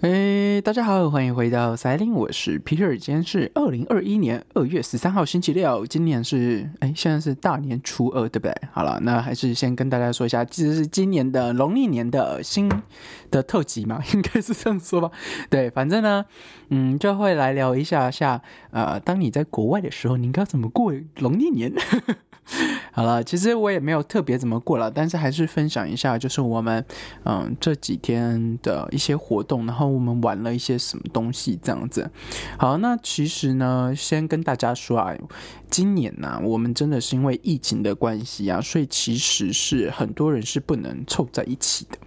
哎，大家好，欢迎回到赛琳，我是 Peter，今天是二零二一年二月十三号星期六，今年是哎，现在是大年初二，对不对？好了，那还是先跟大家说一下，其实是今年的农历年的新的特辑嘛，应该是这样说吧？对，反正呢，嗯，就会来聊一下下，呃，当你在国外的时候，你应该怎么过农历年？好了，其实我也没有特别怎么过了，但是还是分享一下，就是我们嗯这几天的一些活动，然后我们玩了一些什么东西这样子。好，那其实呢，先跟大家说啊，今年呢，我们真的是因为疫情的关系啊，所以其实是很多人是不能凑在一起的。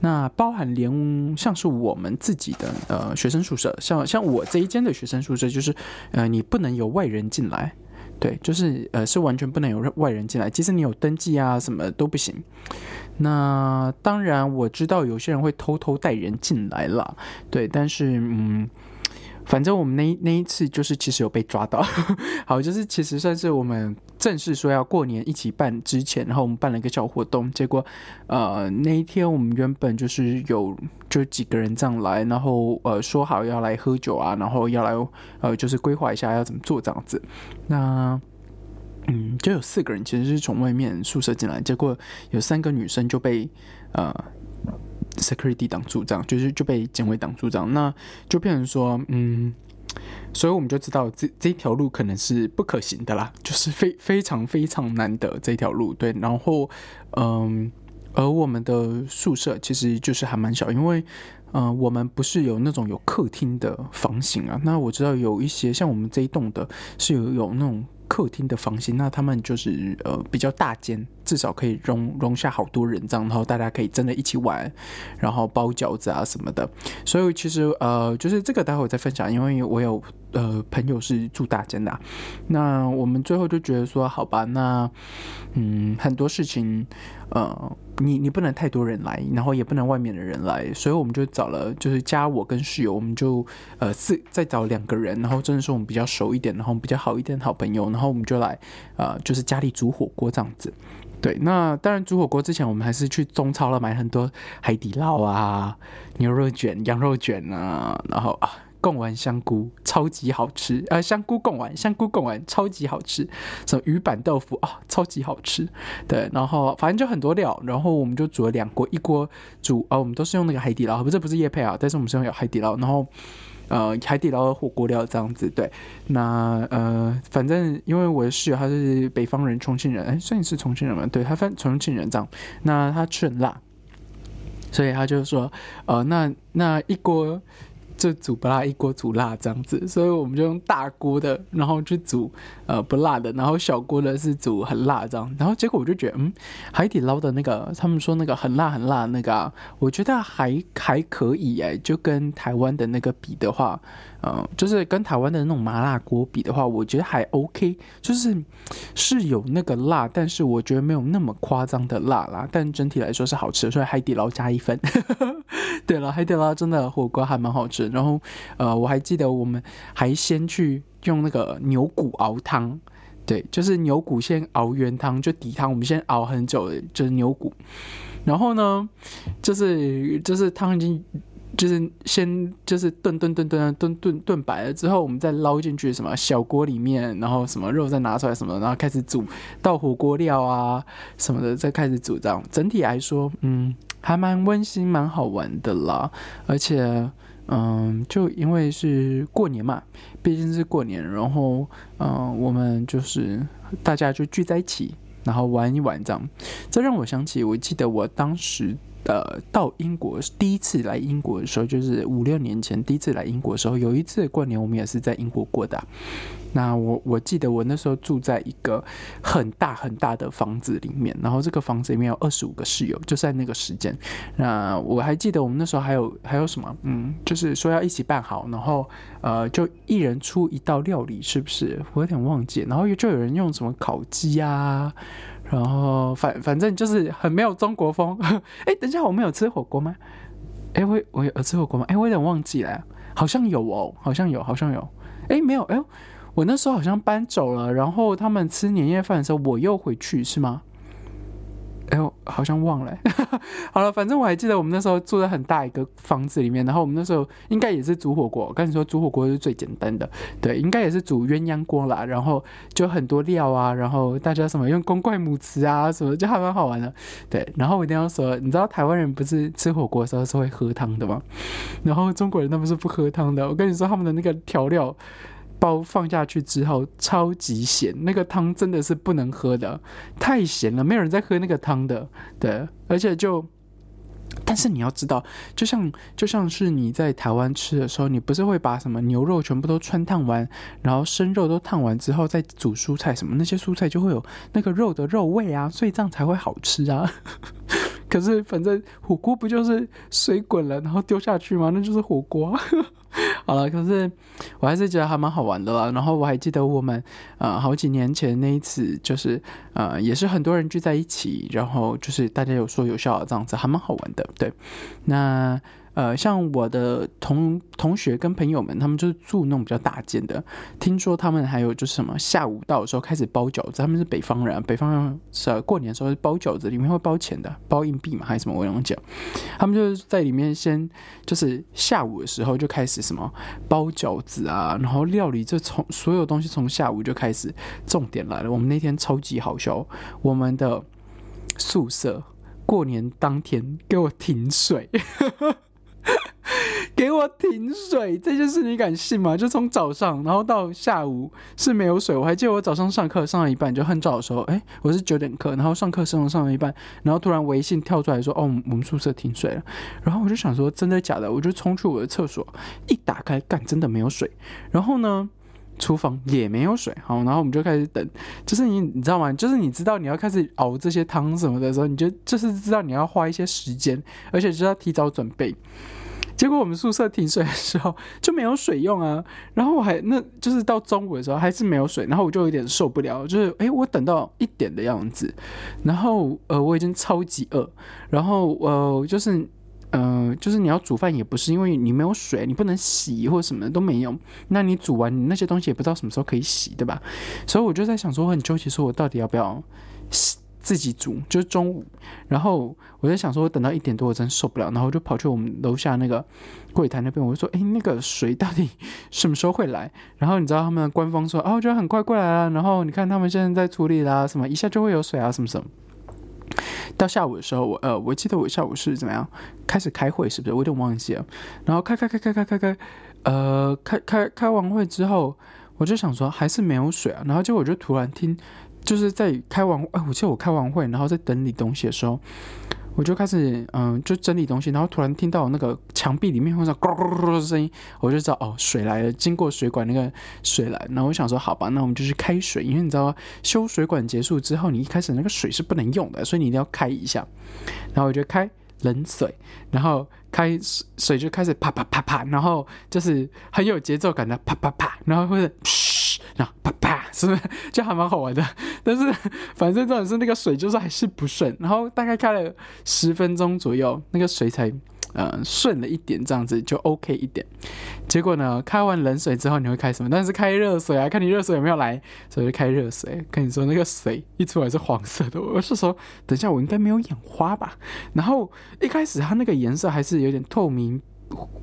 那包含连像是我们自己的呃学生宿舍，像像我这一间的学生宿舍，就是呃你不能有外人进来。对，就是呃，是完全不能有外人进来，即使你有登记啊，什么都不行。那当然，我知道有些人会偷偷带人进来了，对，但是嗯。反正我们那那一次就是其实有被抓到，好，就是其实算是我们正式说要过年一起办之前，然后我们办了一个小活动，结果呃那一天我们原本就是有就几个人这样来，然后呃说好要来喝酒啊，然后要来呃就是规划一下要怎么做这样子，那嗯就有四个人其实是从外面宿舍进来，结果有三个女生就被呃。Security 挡住，这样就是就被警卫挡住，这样那就变成说，嗯，所以我们就知道这这条路可能是不可行的啦，就是非非常非常难得这条路，对。然后，嗯，而我们的宿舍其实就是还蛮小，因为，嗯，我们不是有那种有客厅的房型啊。那我知道有一些像我们这一栋的是有有那种。客厅的房型，那他们就是呃比较大间，至少可以容容下好多人这样，然后大家可以真的一起玩，然后包饺子啊什么的。所以其实呃就是这个待会再分享，因为我有呃朋友是住大间的，那我们最后就觉得说好吧，那嗯很多事情呃。你你不能太多人来，然后也不能外面的人来，所以我们就找了，就是加我跟室友，我们就呃四再找两个人，然后真的是我们比较熟一点，然后比较好一点的好朋友，然后我们就来呃就是家里煮火锅这样子。对，那当然煮火锅之前，我们还是去中超了买很多海底捞啊、牛肉卷、羊肉卷啊，然后啊。贡丸香菇超级好吃，呃，香菇贡丸，香菇贡丸超级好吃，什么鱼板豆腐啊，超级好吃，对，然后反正就很多料，然后我们就煮了两锅，一锅煮，呃，我们都是用那个海底捞，不是不是叶配啊，但是我们是用有海底捞，然后呃，海底捞的火锅料这样子，对，那呃，反正因为我的室友他是北方人，重庆人，哎，算是重庆人嘛，对他反重庆人这样，那他吃很辣，所以他就说，呃，那那一锅。就煮不辣一锅煮辣这样子，所以我们就用大锅的，然后去煮呃不辣的，然后小锅的是煮很辣这样，然后结果我就觉得，嗯，海底捞的那个他们说那个很辣很辣那个，我觉得还还可以哎，就跟台湾的那个比的话。嗯，就是跟台湾的那种麻辣锅比的话，我觉得还 OK，就是是有那个辣，但是我觉得没有那么夸张的辣啦。但整体来说是好吃，所以海底捞加一分。对了，海底捞真的火锅还蛮好吃。然后，呃，我还记得我们还先去用那个牛骨熬汤，对，就是牛骨先熬原汤，就底汤，我们先熬很久，就是牛骨。然后呢，就是就是汤已经。就是先就是炖炖炖炖炖炖炖白了之后，我们再捞进去什么小锅里面，然后什么肉再拿出来什么，然后开始煮倒火锅料啊什么的，再开始煮这样。整体来说，嗯，还蛮温馨、蛮好玩的啦。而且，嗯，就因为是过年嘛，毕竟是过年，然后嗯，我们就是大家就聚在一起，然后玩一玩这样。这让我想起，我记得我当时。呃，到英国第一次来英国的时候，就是五六年前第一次来英国的时候，有一次过年我们也是在英国过的。那我我记得我那时候住在一个很大很大的房子里面，然后这个房子里面有二十五个室友，就在那个时间。那我还记得我们那时候还有还有什么，嗯，就是说要一起办好，然后呃，就一人出一道料理，是不是？我有点忘记。然后就有人用什么烤鸡啊。然后反反正就是很没有中国风。哎，等一下，我们有吃火锅吗？哎，我我有吃火锅吗？哎，我有点忘记了，好像有哦，好像有，好像有。哎，没有，哎，我那时候好像搬走了。然后他们吃年夜饭的时候，我又回去是吗？哎呦，好像忘了。好了，反正我还记得我们那时候住在很大一个房子里面，然后我们那时候应该也是煮火锅。我跟你说，煮火锅是最简单的，对，应该也是煮鸳鸯锅啦。然后就很多料啊，然后大家什么用公筷母匙啊，什么就还蛮好玩的。对，然后我一定要说，你知道台湾人不是吃火锅的时候是会喝汤的吗？然后中国人他们是不喝汤的。我跟你说，他们的那个调料。包放下去之后超级咸，那个汤真的是不能喝的，太咸了，没有人在喝那个汤的。对，而且就，但是你要知道，就像就像是你在台湾吃的时候，你不是会把什么牛肉全部都穿烫完，然后生肉都烫完之后再煮蔬菜什么，那些蔬菜就会有那个肉的肉味啊，所以这样才会好吃啊。可是反正火锅不就是水滚了，然后丢下去吗？那就是火锅。好了，可是我还是觉得还蛮好玩的啦。然后我还记得我们呃好几年前那一次，就是呃也是很多人聚在一起，然后就是大家有说有笑这样子，还蛮好玩的。对，那。呃，像我的同同学跟朋友们，他们就是住那种比较大间的。听说他们还有就是什么下午到的时候开始包饺子，他们是北方人，北方人是过年的时候包饺子，里面会包钱的，包硬币嘛还是什么？我忘讲，他们就是在里面先就是下午的时候就开始什么包饺子啊，然后料理就从所有东西从下午就开始。重点来了，我们那天超级好笑，我们的宿舍过年当天给我停水。给我停水这件事你敢信吗？就从早上，然后到下午是没有水。我还记得我早上上课上到一半就很早的时候，哎，我是九点课，然后上课上上了一半，然后突然微信跳出来说，哦，我们宿舍停水了。然后我就想说，真的假的？我就冲去我的厕所，一打开，干，真的没有水。然后呢，厨房也没有水。好，然后我们就开始等。就是你，你知道吗？就是你知道你要开始熬这些汤什么的时候，你就就是知道你要花一些时间，而且就要提早准备。结果我们宿舍停水的时候就没有水用啊，然后我还那就是到中午的时候还是没有水，然后我就有点受不了，就是诶，我等到一点的样子，然后呃我已经超级饿，然后呃就是呃就是你要煮饭也不是因为你没有水，你不能洗或者什么的都没有，那你煮完你那些东西也不知道什么时候可以洗，对吧？所以我就在想说我很纠结，说我到底要不要洗。自己煮就是中午，然后我在想说，我等到一点多，我真受不了，然后就跑去我们楼下那个柜台那边，我就说：“哎，那个水到底什么时候会来？”然后你知道他们的官方说：“哦，我觉得很快过来了。”然后你看他们现在在处理啦，什么一下就会有水啊，什么什么。到下午的时候，我呃，我记得我下午是怎么样开始开会，是不是？我有点忘记了。然后开开开开开开开，呃，开开开完会之后，我就想说还是没有水啊。然后结果我就突然听。就是在开完，哎，我记得我开完会，然后在整理东西的时候，我就开始，嗯，就整理东西，然后突然听到那个墙壁里面会说咕咕咕的声音，我就知道哦，水来了，经过水管那个水来，然后我想说，好吧，那我们就去开水，因为你知道修水管结束之后，你一开始那个水是不能用的，所以你一定要开一下，然后我就开冷水，然后开水就开始啪啪啪啪，然后就是很有节奏感的啪啪啪，然后或者，然后啪啪。是不是就还蛮好玩的？但是反正重点是那个水就是还是不顺，然后大概开了十分钟左右，那个水才呃顺了一点，这样子就 OK 一点。结果呢，开完冷水之后你会开什么？但是开热水啊，看你热水有没有来，所以就开热水。跟你说那个水一出来是黄色的，我是说等一下我应该没有眼花吧？然后一开始它那个颜色还是有点透明。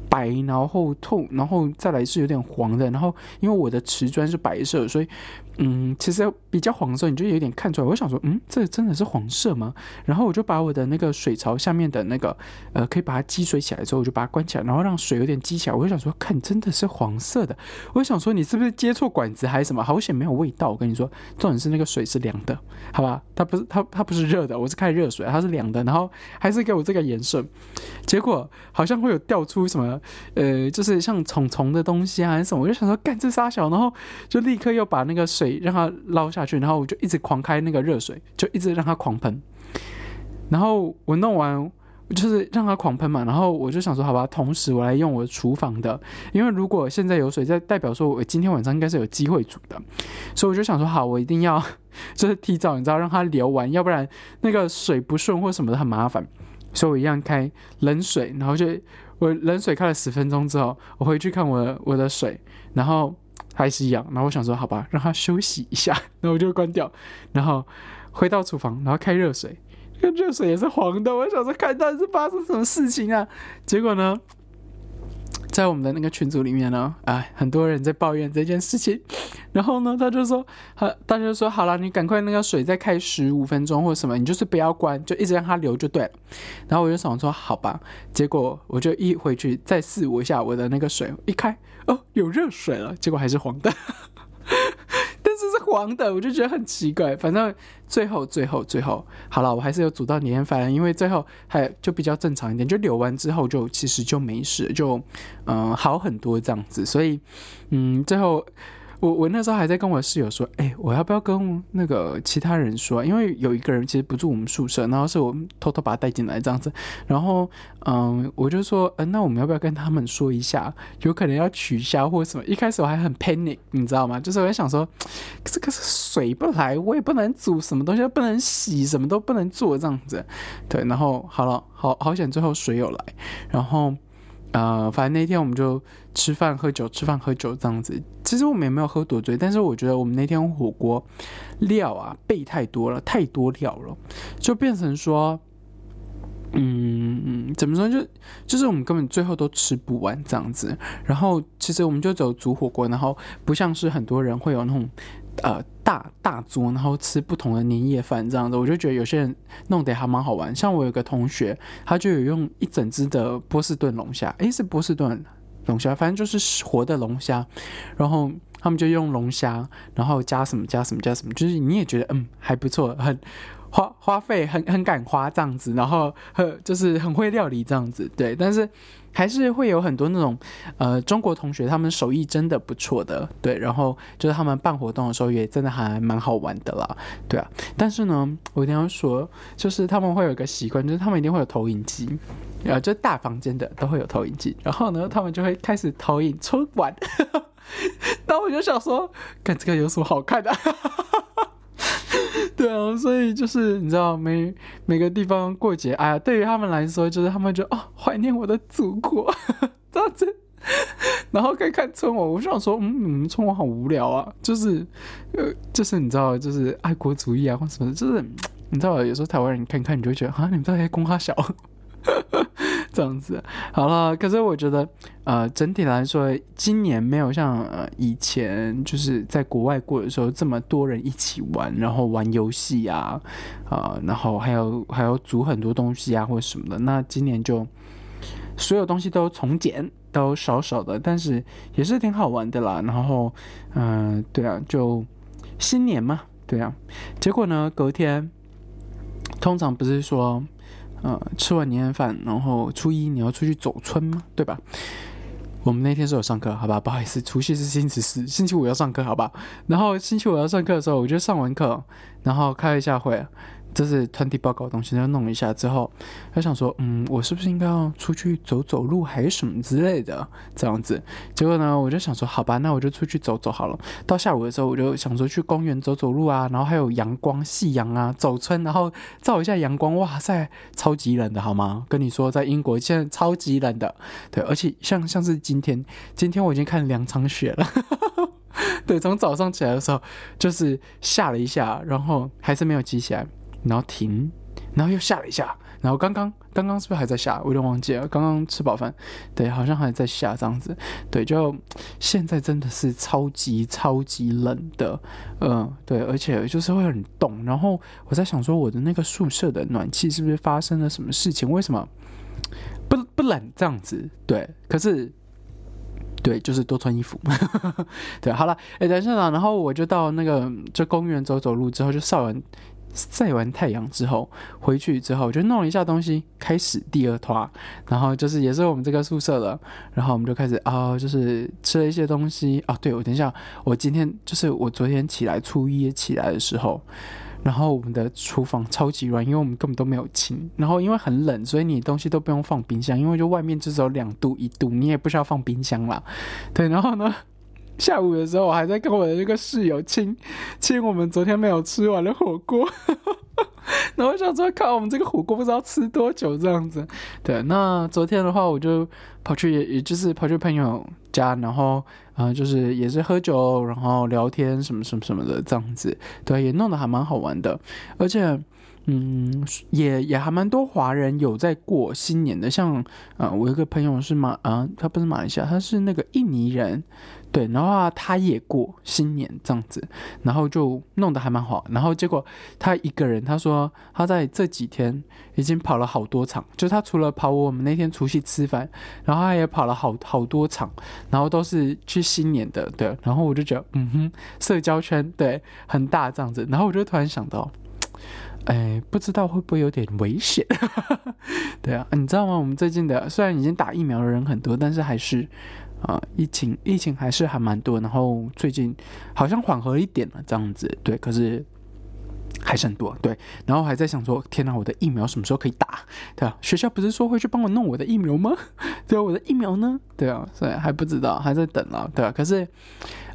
白，然后透，然后再来是有点黄的，然后因为我的瓷砖是白色，所以。嗯，其实比较黄色，你就有点看出来。我想说，嗯，这真的是黄色吗？然后我就把我的那个水槽下面的那个，呃，可以把它积水起来之后，我就把它关起来，然后让水有点积起来。我就想说，看，真的是黄色的。我想说，你是不是接错管子还是什么？好险没有味道。我跟你说，重点是那个水是凉的，好吧？它不是它它不是热的，我是开热水，它是凉的，然后还是给我这个颜色。结果好像会有掉出什么，呃，就是像虫虫的东西啊，还是什么？我就想说，干这沙小，然后就立刻又把那个水。让它捞下去，然后我就一直狂开那个热水，就一直让它狂喷。然后我弄完，就是让它狂喷嘛。然后我就想说，好吧，同时我来用我厨房的，因为如果现在有水在，代表说我今天晚上应该是有机会煮的。所以我就想说，好，我一定要就是提早，你知道，让它流完，要不然那个水不顺或什么的很麻烦。所以我一样开冷水，然后就我冷水开了十分钟之后，我回去看我我的水，然后。还是一样，然后我想说，好吧，让他休息一下，那我就关掉，然后回到厨房，然后开热水，热水也是黄的。我想说，看到底是发生什么事情啊？结果呢？在我们的那个群组里面呢，哎，很多人在抱怨这件事情，然后呢，他就说，他他就说，好了，你赶快那个水再开十五分钟或者什么，你就是不要关，就一直让它流就对了。然后我就想说，好吧，结果我就一回去再试我一下我的那个水，一开，哦，有热水了，结果还是黄的。黄的，我就觉得很奇怪。反正最后、最后、最后，好了，我还是有煮到年夜饭，因为最后还就比较正常一点，就流完之后就其实就没事，就嗯好很多这样子。所以嗯，最后。我我那时候还在跟我室友说，哎，我要不要跟那个其他人说？因为有一个人其实不住我们宿舍，然后是我偷偷把他带进来这样子。然后，嗯，我就说，嗯，那我们要不要跟他们说一下？有可能要取消或者什么？一开始我还很 panic，你知道吗？就是我在想说，这个水不来，我也不能煮什么东西，不能洗，什么都不能做这样子。对，然后好了，好好险，最后水有来，然后。呃，反正那天我们就吃饭喝酒，吃饭喝酒这样子。其实我们也没有喝多醉，但是我觉得我们那天火锅料啊备太多了，太多料了，就变成说，嗯，怎么说就就是我们根本最后都吃不完这样子。然后其实我们就走煮火锅，然后不像是很多人会有那种。呃，大大桌，然后吃不同的年夜饭这样子，我就觉得有些人弄得还蛮好玩。像我有个同学，他就有用一整只的波士顿龙虾，诶，是波士顿龙虾，反正就是活的龙虾，然后他们就用龙虾，然后加什么加什么加什么，就是你也觉得嗯还不错，很。花花费很很敢花这样子，然后很就是很会料理这样子，对，但是还是会有很多那种呃中国同学，他们手艺真的不错的，对，然后就是他们办活动的时候也真的还蛮好玩的啦，对啊，但是呢，我一定要说，就是他们会有一个习惯，就是他们一定会有投影机，啊，就大房间的都会有投影机，然后呢，他们就会开始投影春晚，但我就想说，看这个有什么好看的？对啊，所以就是你知道，每每个地方过节，哎呀，对于他们来说，就是他们就哦，怀念我的祖国这样子，然后可以看春晚。我就想说，嗯，你们春晚好无聊啊，就是呃，就是你知道，就是爱国主义啊，或什么，就是你知道，有时候台湾人看看，你就会觉得啊，你们在公哈小。这样子好了，可是我觉得，呃，整体来说，今年没有像呃以前就是在国外过的时候这么多人一起玩，然后玩游戏啊，啊，然后还有还有组很多东西啊或者什么的。那今年就所有东西都从简，都少少的，但是也是挺好玩的啦。然后，嗯，对啊，就新年嘛，对啊。结果呢，隔天通常不是说。呃，吃完年夜饭，然后初一你要出去走村吗？对吧？我们那天是有上课，好吧？不好意思，除夕是星期四，星期五要上课，好吧？然后星期五要上课的时候，我就上完课，然后开一下会。这是团体报告的东西，要弄一下之后，他想说，嗯，我是不是应该要出去走走路，还是什么之类的这样子？结果呢，我就想说，好吧，那我就出去走走好了。到下午的时候，我就想说去公园走走路啊，然后还有阳光、夕阳啊，走村，然后照一下阳光，哇塞，超级冷的好吗？跟你说，在英国现在超级冷的，对，而且像像是今天，今天我已经看两场雪了，对，从早上起来的时候就是下了一下，然后还是没有积起来。然后停，然后又下了一下，然后刚刚刚刚是不是还在下？我有点忘记了。刚刚吃饱饭，对，好像还在下这样子。对，就现在真的是超级超级冷的，嗯，对，而且就是会很冻。然后我在想说，我的那个宿舍的暖气是不是发生了什么事情？为什么不不冷这样子？对，可是对，就是多穿衣服。对，好了，哎，等一下呢，然后我就到那个这公园走走路之后，就上完。晒完太阳之后，回去之后就弄了一下东西，开始第二团，然后就是也是我们这个宿舍的，然后我们就开始啊，就是吃了一些东西啊。对我等一下，我今天就是我昨天起来初一起来的时候，然后我们的厨房超级乱，因为我们根本都没有清，然后因为很冷，所以你东西都不用放冰箱，因为就外面至少两度一度，你也不需要放冰箱啦。对，然后呢？下午的时候，我还在跟我的那个室友亲亲我们昨天没有吃完的火锅，然后我想说，看我们这个火锅不知道吃多久这样子。对，那昨天的话，我就跑去，也也就是跑去朋友家，然后啊，就是也是喝酒，然后聊天什么什么什么的这样子。对，也弄得还蛮好玩的，而且。嗯，也也还蛮多华人有在过新年的，像呃，我有个朋友是马啊，他不是马来西亚，他是那个印尼人。对，然后他也过新年这样子，然后就弄得还蛮好。然后结果他一个人，他说他在这几天已经跑了好多场，就他除了跑我们那天除夕吃饭，然后他也跑了好好多场，然后都是去新年的。对，然后我就觉得，嗯哼，社交圈对很大这样子。然后我就突然想到，哎，不知道会不会有点危险？对啊，你知道吗？我们最近的虽然已经打疫苗的人很多，但是还是。啊，疫情疫情还是还蛮多，然后最近好像缓和一点了，这样子对，可是还是很多对，然后还在想说，天哪，我的疫苗什么时候可以打？对啊，学校不是说会去帮我弄我的疫苗吗？对啊，我的疫苗呢？对啊，所以还不知道，还在等啊，对啊，可是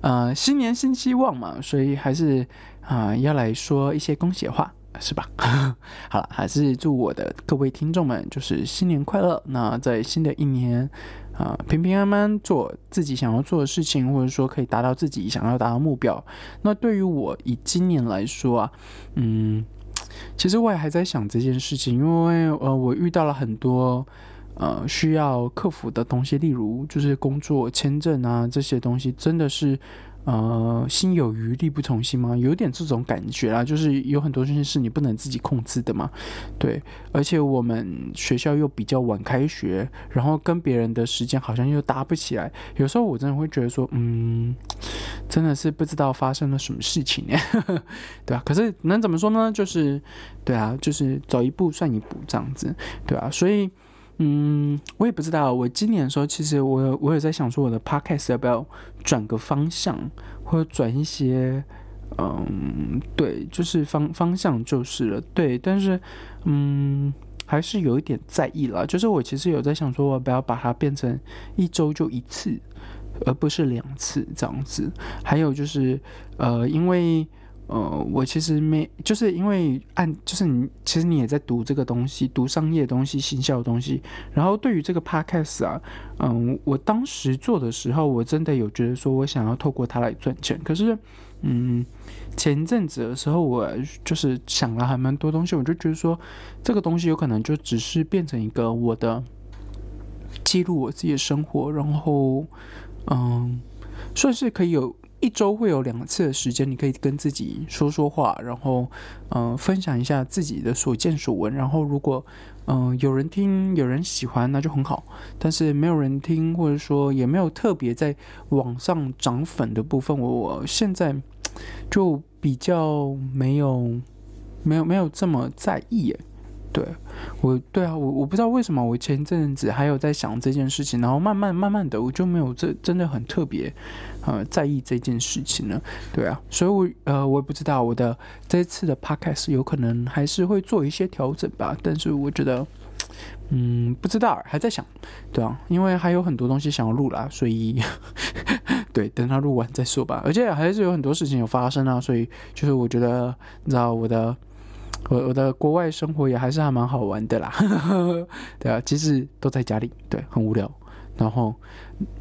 呃，新年新希望嘛，所以还是啊要来说一些恭喜话，是吧？好了，还是祝我的各位听众们就是新年快乐。那在新的一年。啊，平平安安做自己想要做的事情，或者说可以达到自己想要达到目标。那对于我以今年来说啊，嗯，其实我也还在想这件事情，因为呃，我遇到了很多呃需要克服的东西，例如就是工作签证啊这些东西，真的是。呃，心有余力不从心吗？有点这种感觉啦，就是有很多事情是你不能自己控制的嘛。对，而且我们学校又比较晚开学，然后跟别人的时间好像又搭不起来。有时候我真的会觉得说，嗯，真的是不知道发生了什么事情呢？对啊，可是能怎么说呢？就是，对啊，就是走一步算一步这样子，对啊，所以。嗯，我也不知道。我今年的时候，其实我我有在想说，我的 podcast 要不要转个方向，或者转一些，嗯，对，就是方方向就是了。对，但是，嗯，还是有一点在意了。就是我其实有在想说，我不要把它变成一周就一次，而不是两次这样子。还有就是，呃，因为。呃，我其实没，就是因为按，就是你其实你也在读这个东西，读商业的东西、行销的东西。然后对于这个 podcast 啊，嗯，我当时做的时候，我真的有觉得说我想要透过它来赚钱。可是，嗯，前阵子的时候，我就是想了还蛮多东西，我就觉得说这个东西有可能就只是变成一个我的记录我自己的生活，然后，嗯，算是可以有。一周会有两次的时间，你可以跟自己说说话，然后，嗯，分享一下自己的所见所闻。然后，如果，嗯，有人听，有人喜欢，那就很好。但是没有人听，或者说也没有特别在网上涨粉的部分，我我现在就比较没有，没有没有这么在意。对，我对啊，我我不知道为什么我前一阵子还有在想这件事情，然后慢慢慢慢的我就没有这真的很特别，呃，在意这件事情了。对啊，所以我呃我也不知道我的这次的 podcast 有可能还是会做一些调整吧，但是我觉得，嗯，不知道还在想，对啊，因为还有很多东西想要录啦，所以 对，等他录完再说吧。而且还是有很多事情有发生啊，所以就是我觉得你知道我的。我我的国外生活也还是还蛮好玩的啦，对啊，其实都在家里，对，很无聊。然后，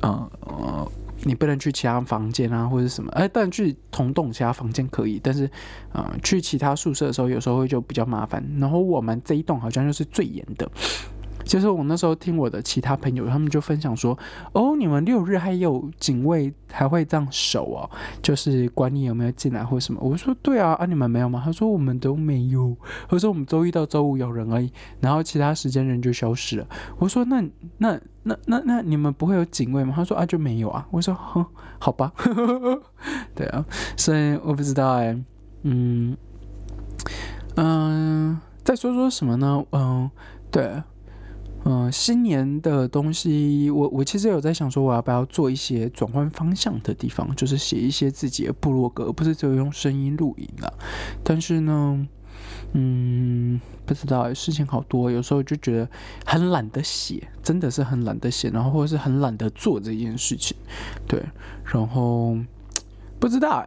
嗯呃，你不能去其他房间啊，或者什么，哎，但去同栋其他房间可以，但是，呃，去其他宿舍的时候，有时候会就比较麻烦。然后我们这一栋好像就是最严的。就是我那时候听我的其他朋友，他们就分享说：“哦，你们六日还有警卫还会这样守哦，就是管你有没有进来或什么。”我说：“对啊，啊你们没有吗？”他说：“我们都没有。”他说：“我们周一到周五有人而已，然后其他时间人就消失了。”我说：“那那那那那你们不会有警卫吗？”他说：“啊就没有啊。”我说：“哼，好吧。”对啊，所以我不知道哎，嗯嗯，再说说什么呢？嗯，对。嗯，新年的东西，我我其实有在想说，我要不要做一些转换方向的地方，就是写一些自己的部落格，不是只有用声音录音了。但是呢，嗯，不知道，事情好多，有时候就觉得很懒得写，真的是很懒得写，然后或者是很懒得做这件事情。对，然后不知道，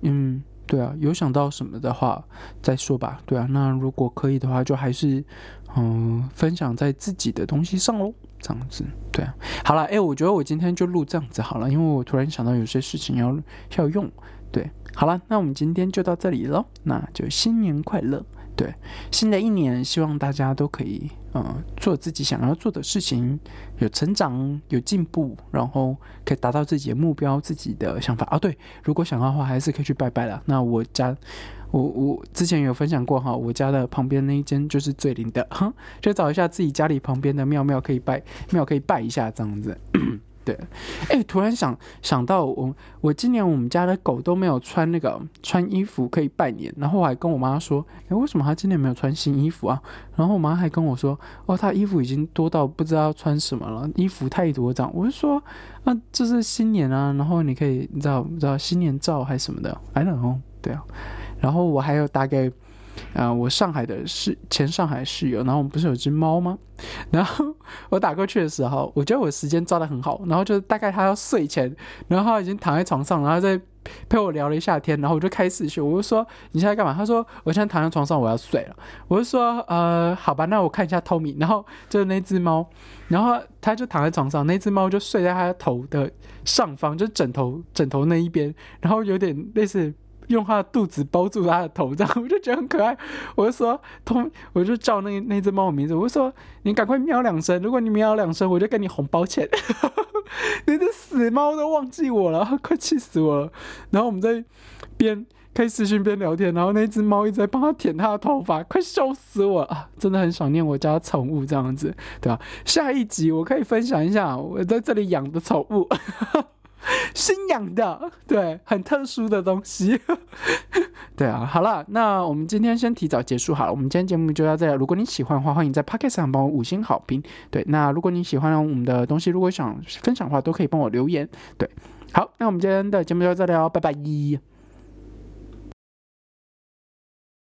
嗯。对啊，有想到什么的话再说吧。对啊，那如果可以的话，就还是嗯分享在自己的东西上喽，这样子。对啊，好了，哎，我觉得我今天就录这样子好了，因为我突然想到有些事情要要用。对，好了，那我们今天就到这里喽，那就新年快乐。对，新的一年希望大家都可以，嗯，做自己想要做的事情，有成长，有进步，然后可以达到自己的目标、自己的想法。啊，对，如果想要的话，还是可以去拜拜了。那我家，我我之前有分享过哈，我家的旁边那一间就是最灵的，就找一下自己家里旁边的庙庙可以拜，庙可以拜一下这样子。对，哎，突然想想到我，我今年我们家的狗都没有穿那个穿衣服可以拜年，然后我还跟我妈说，哎，为什么它今年没有穿新衣服啊？然后我妈还跟我说，哦，它衣服已经多到不知道穿什么了，衣服太多张。我就说，啊，这是新年啊，然后你可以，你知道，你知道新年照还是什么的，I don't know，对啊，然后我还有大概。啊，我上海的室前上海室友，然后我们不是有只猫吗？然后我打过去的时候，我觉得我时间抓的很好，然后就大概他要睡前，然后他已经躺在床上，然后在陪我聊了一下天，然后我就开始去，我就说你现在干嘛？他说我现在躺在床上，我要睡了。我就说呃，好吧，那我看一下 Tommy，然后就是那只猫，然后他就躺在床上，那只猫就睡在他的头的上方，就枕头枕头那一边，然后有点类似。用他的肚子包住他的头，这样我就觉得很可爱。我就说，通，我就叫那那只猫的名字。我就说，你赶快喵两声，如果你喵两声，我就给你红包钱。那只死猫都忘记我了，快气死我了。然后我们在边开视讯边聊天，然后那只猫一直在帮他舔他的头发，快笑死我了。真的很想念我家宠物这样子，对吧？下一集我可以分享一下我在这里养的宠物。新养的，对，很特殊的东西，对啊。好了，那我们今天先提早结束好了。我们今天节目就到这里。如果你喜欢的话，欢迎在 p o c k e t 上帮我五星好评。对，那如果你喜欢我们的东西，如果想分享的话，都可以帮我留言。对，好，那我们今天的节目就到这里哦，拜拜。